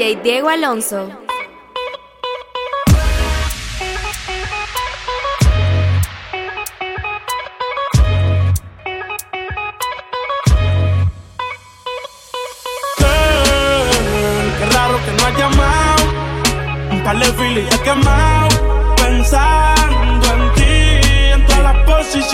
DJ Diego Alonso. Dale, Philly, he quemado. Pensando en ti, en todas las posiciones.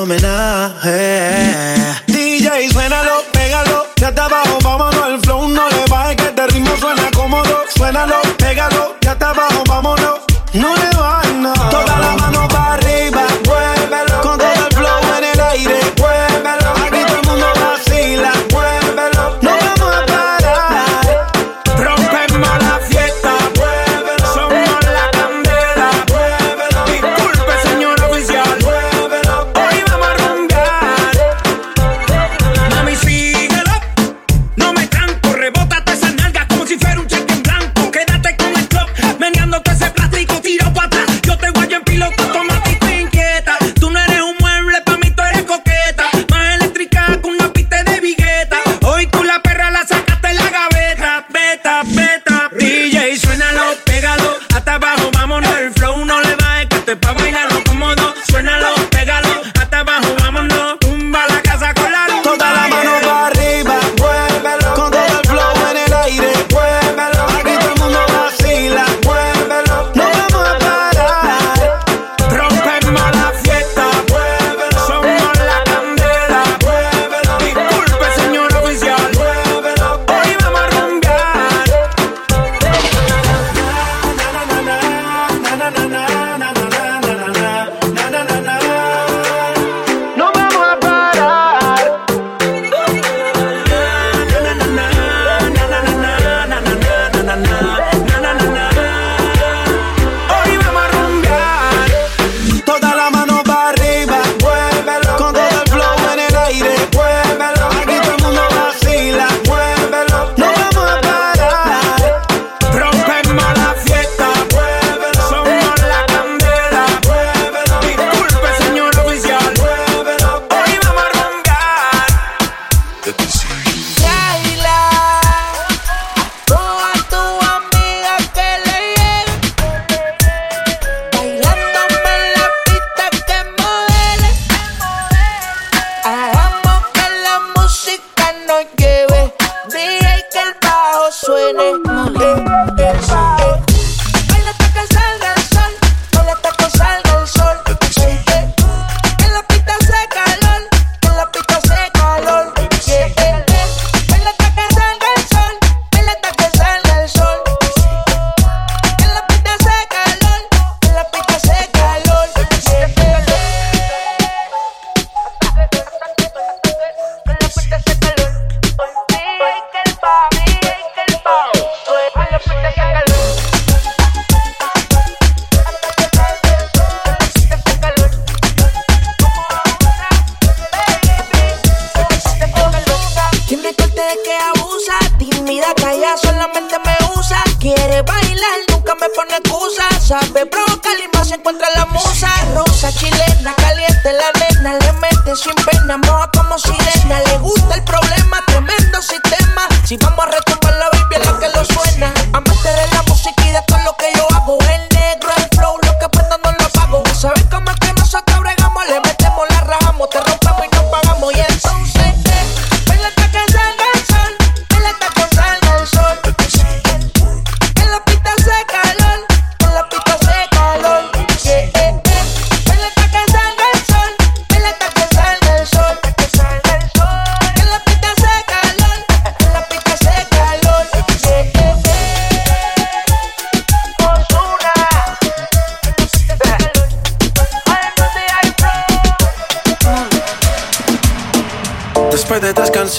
homenaje. DJ, suénalo, pégalo. Ya está abajo,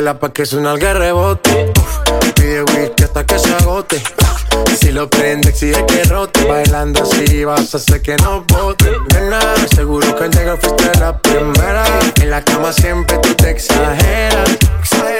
baila pa' que suena el rebote. Pide whisky hasta que se agote. Si lo prende, exige que rote. Bailando así vas a hacer que no bote. Seguro que al llegar fuiste la primera. En la cama siempre tú te exageras. Exagera.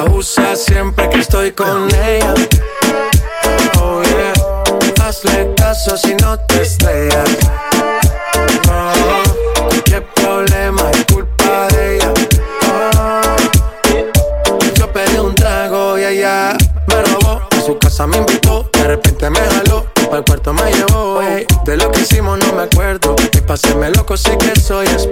Abusa siempre que estoy con ella. Oh yeah, hazle caso si no te estrellas. Oh, qué problema es culpa de ella. Oh, yo pedí un trago y ella me robó. A su casa me invitó, de repente me jaló. El cuarto me llevó. De lo que hicimos no me acuerdo. Y pa' hacerme loco sí que soy experto.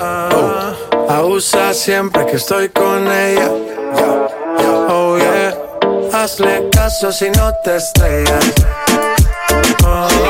Ah, abusa siempre que estoy con ella. Oh yeah, hazle caso si no te estrellas. Oh,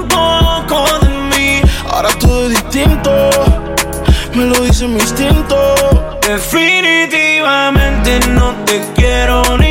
Ahora todo es distinto, me lo dice mi instinto. Definitivamente no te quiero ni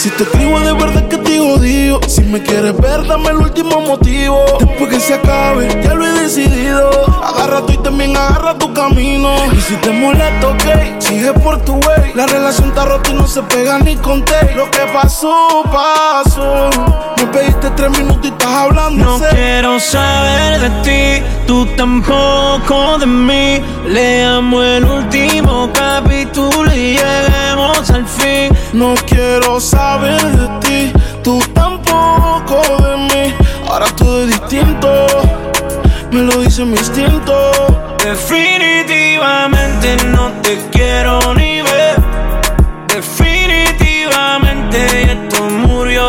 Si te escribo de verdad que te odio. Si me quieres ver, dame el último motivo. Después que se acabe, ya lo he decidido. Agarra tú y también agarra tu camino. Y si te molesta, ok, sigue por tu way. La relación está rota y no se pega ni con te. Lo que pasó, pasó. Me pediste tres minutos y estás hablando. No quiero saber de ti, tú tampoco de mí. Leamos el último capítulo y lleguemos al fin. No quiero saber de ti, tú tampoco de mí. Ahora todo es distinto, me lo dice mi instinto. Definitivamente no te quiero ni ver. Definitivamente esto murió,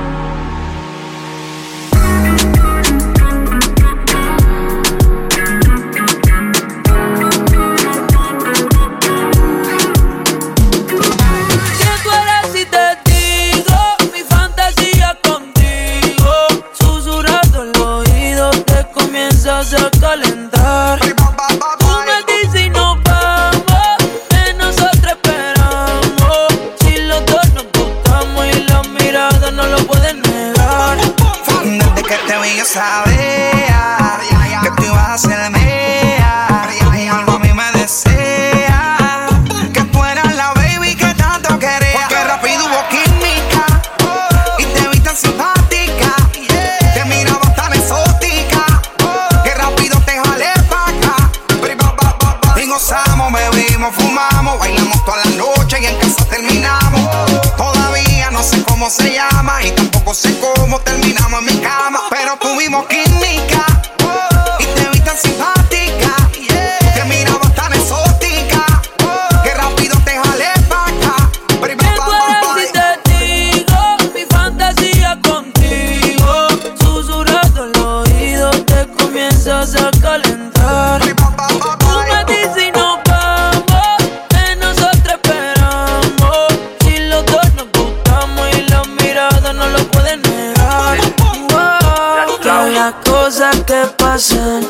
Cosas que pasan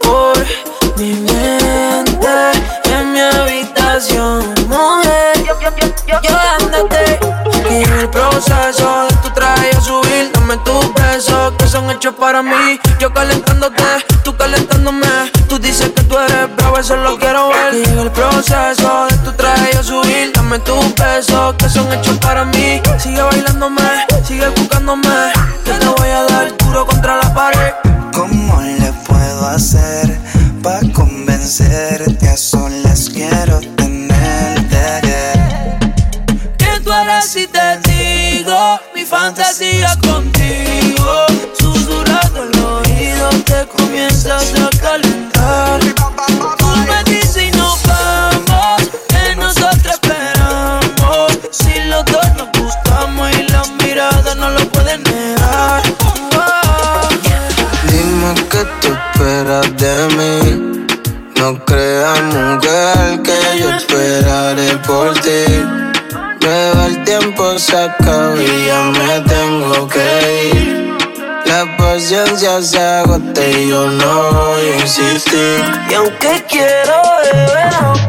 por mi mente en mi habitación, mujer. Andate y en el proceso de tu traje a subir, dame tus besos que son hechos para mí. Yo calentándote, tú calentándome. Tú dices que tú eres bravo, eso lo quiero ver. Y en el proceso de tu traje a subir, dame tus besos que son hechos para mí. Sigue bailándome, sigue buscándome. Convencerte? A solas quiero tenerte. que tú eres si te digo mi fantasía contigo. Susurrando el oído te comienzas a paciencia se agota y yo no voy a insistir. Y aunque quiero beber,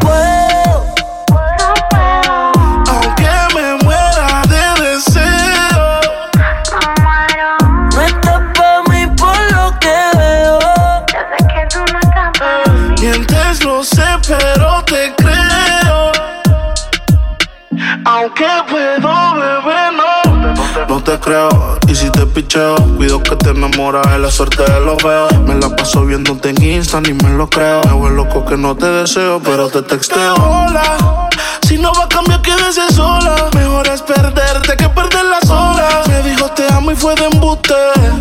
cuido que te enamoras de la suerte de los veo. Me la paso viéndote en Insta, ni me lo creo. Me vuelvo loco que no te deseo, pero te texteo. Hola, si no va a cambiar, quédese sola. Mejor es perderte que perder las horas. Me dijo te amo y fue de embuste.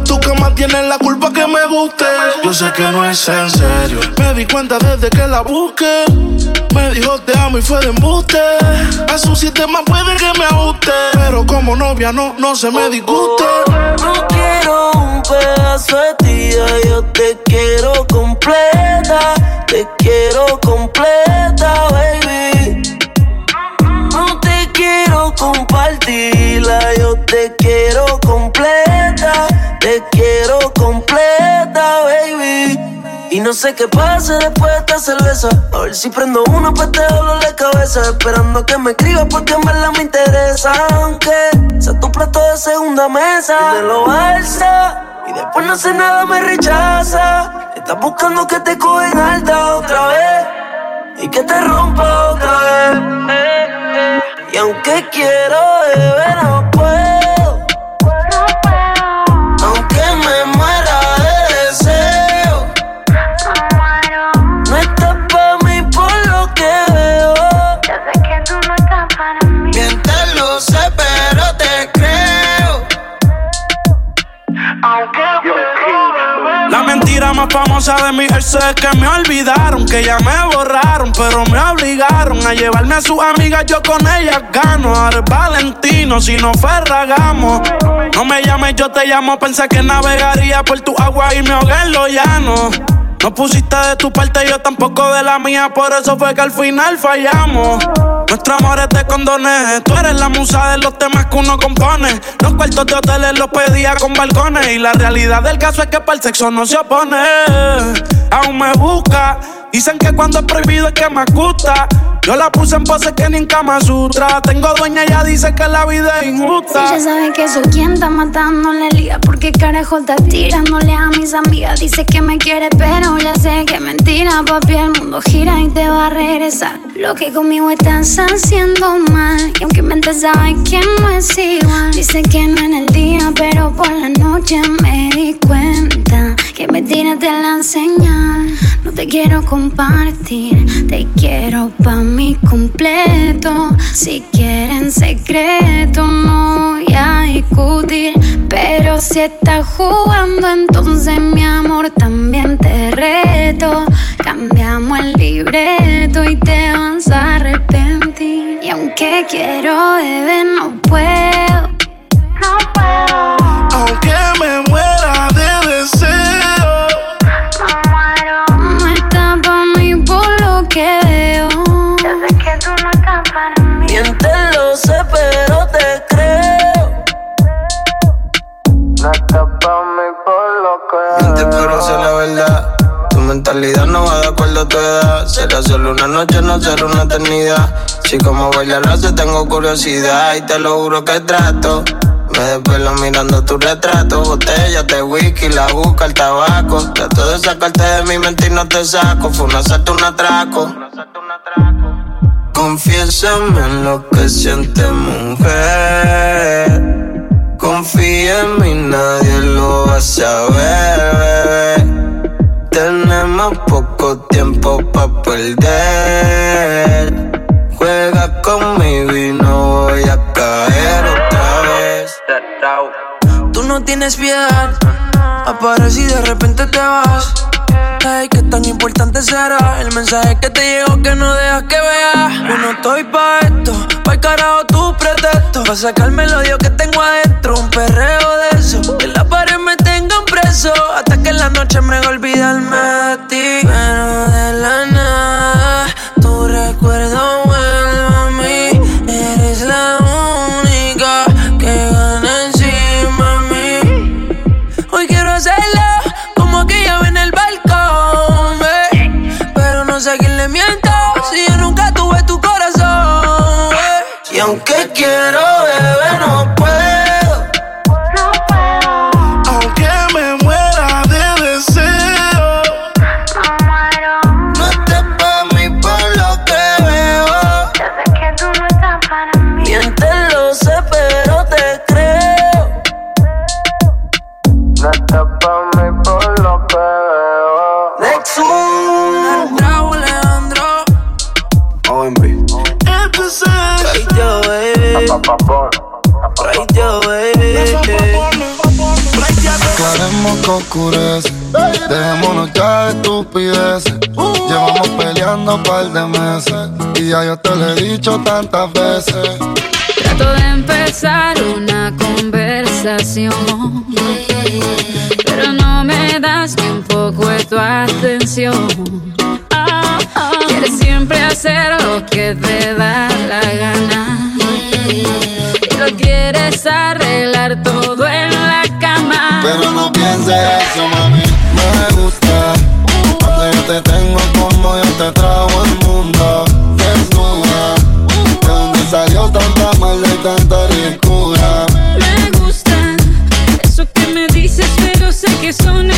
Tu cama tiene la culpa que me guste. Yo sé que no es en serio. Me di cuenta desde que la busqué. Me dijo te amo y fue de embuste. A su sistema puede que me ajuste. Pero como novia no, no se me disguste. No quiero un pedazo de ti, yo te quiero completa. Te quiero completa, baby. No te quiero compartirla, Y no sé qué pase después de esta cerveza. A ver si prendo uno pa' te dolor de cabeza. Esperando que me escribas porque en verdad me interesa. Aunque sea tu plato de segunda mesa. Y me lo alza. Y después no sé nada, me rechaza. Estás buscando que te cogen alta otra vez. Y que te rompa otra vez. Y aunque quiero beber, no famosa de mi ex es que me olvidaron, que ya me borraron, pero me obligaron a llevarme a sus amigas, yo con ellas gano. Ahora Valentino, si no ferragamos. No me llames, yo te llamo, pensé que navegaría por tu agua y me ahogué en lo llano. No pusiste de tu parte, yo tampoco de la mía, por eso fue que al final fallamos. Nuestro amor es de condones, tú eres la musa de los temas que uno compone. Los cuartos de hoteles los pedía con balcones, y la realidad del caso es que para el sexo no se opone. Aún me busca, dicen que cuando es prohibido es que me gusta. Yo la puse en pose que ni en Kama Sutra. Tengo dueña, ella dice que la vida es injusta. Ella sabe que soy quien está matando la liga Porque carajo está tirándole a mis amigas Dice que me quiere pero ya sé que es mentira Papi, el mundo gira y te va a regresar Lo que conmigo estás haciendo mal. Y aunque mente sabe que no es igual. Dice que no en el día pero por la noche me di cuenta Que me tiraste la señal. No te quiero compartir Te quiero pa' mí completo. Si quieren secreto no voy a discutir. Pero si estás jugando entonces mi amor también te reto. Cambiamos el libreto y te vas a arrepentir. Y aunque quiero beber no puedo Si como bailarás, tengo curiosidad y te lo juro que trato. Me desvelo mirando tu retrato, botellas de whisky, la busca, el tabaco. Trato de sacarte de mi mente y no te saco. Fue un asalto, un atraco. Confiésame en lo que sientes, mujer. Confía en mí, nadie lo va a saber, bebé. Tenemos poco tiempo pa' perder. Tienes piedad. Apareces y de repente te vas. Ay, qué tan importante será el mensaje que te llegó que no dejas que vea. Yo no estoy pa' esto, pa' el carajo tu pretexto. Pa' sacarme el odio que tengo adentro, un perreo de eso. Que la pared me tengan preso, hasta que en la noche me haga par de meses. Y ya yo te lo he dicho tantas veces. Trato de empezar una conversación. Pero no me das ni un poco de tu atención. Quieres siempre hacer lo que te da la gana. Y lo quieres arreglar todo en la cama. Pero no pienses eso, mami. Me gusta. Cuando yo te tengo te trago el mundo. Desnuda. De dónde salió tanta maldad y tanta ricura. Me gusta eso que me dices, pero sé que son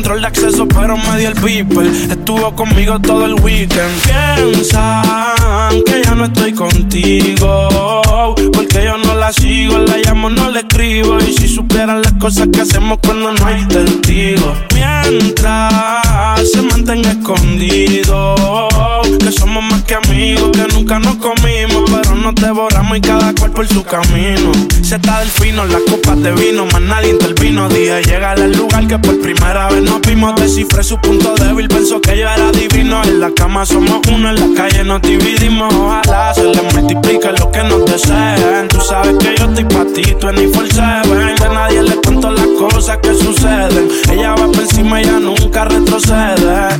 control de acceso, pero me dio el beeper. Estuvo conmigo todo el weekend. Piensan que ya no estoy contigo. Porque yo no la sigo, la llamo, no le escribo. Y si supieran las cosas que hacemos cuando no hay testigos. Mientras se Que somos más que amigos, que nunca nos comimos. Pero nos devoramos y cada cual por su camino. Se está del fino, las copas de vino, más nadie intervino. Dije, llega al lugar que por primera vez nos vimos. Descifré su punto débil, pensó que yo era divino. En la cama somos uno, en la calle nos dividimos. Ojalá se les multiplique lo que nos deseen. Tú sabes que yo estoy pa' ti, tú ni for seven. Que nadie le cuento las cosas que suceden. Ella va por encima, ella nunca retrocede.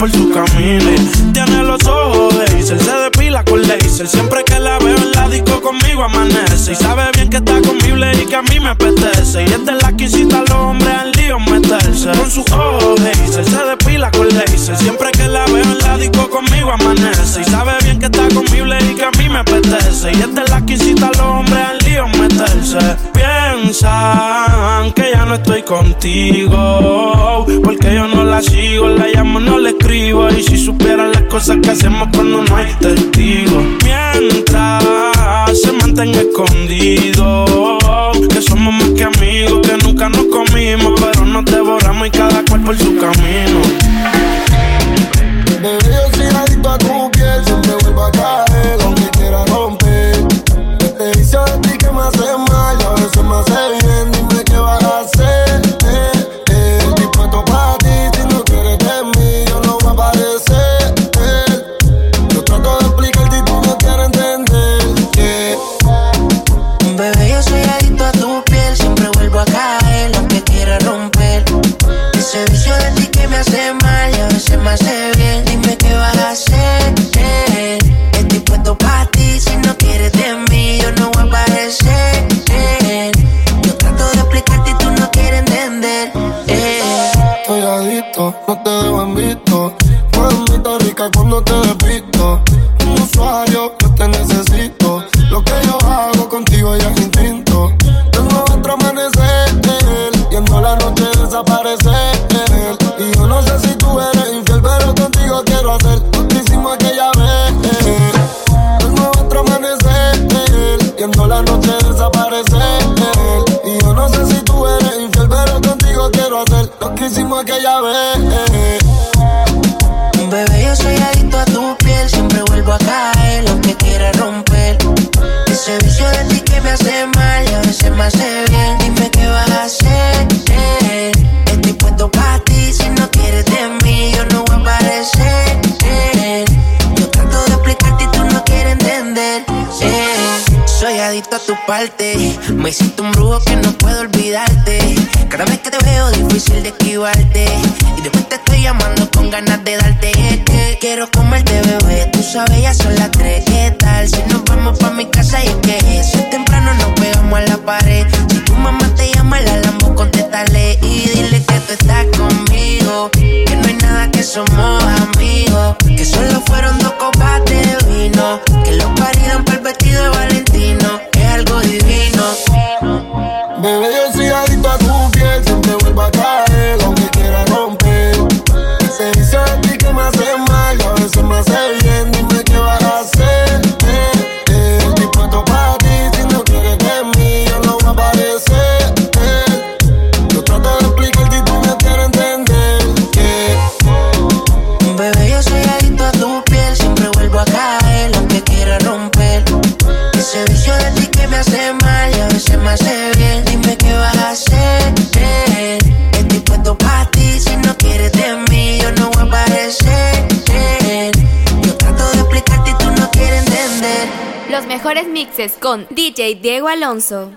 Por su camino. Tiene los ojos de Hazel, se depila con laser. Siempre que la veo en la disco conmigo amanece. Y sabe bien que está conmigo y que a mí me apetece. Y es de la que incita a los hombres al lío meterse. Con sus ojos de Hazel, se depila con laser. Siempre que la veo en la disco conmigo amanece. Y sabe bien que está conmigo y que a mí me apetece. Y es de las que incita a los al lío meterse. Piensan que ya no estoy contigo. Porque yo no la sigo, la llamo, no la escribo. Y si supieran las cosas que hacemos cuando no hay testigos. Mientras se mantenga escondido. Que somos más que amigos, que nunca nos comimos. Pero nos devoramos y cada cual por su camino. Bebé, yo soy adicto a tu piel, siempre vuelvo acá. hace mal a veces me. Queriendo la noche desaparecer Y yo no sé si tú eres infiel Pero contigo quiero hacer Lo que hicimos aquella vez. Me siento un brujo que no puedo olvidarte. Cada vez que te veo, difícil de esquivarte. Y después te estoy llamando con ganas de darte. Es que Quiero comerte, bebé. Tú sabes, ya son las tres. ¿Qué tal? Si nos vamos pa' mi casa y es que eso es temprano, nos pegamos a la pared. Si tu mamá te llama, la lambo, contéstale. Y dile que tú estás conmigo. Que no hay nada que somos amigos. Que solo fueron dos copas de vino. Que los parieron para Baby. mixes con DJ Diego Alonso.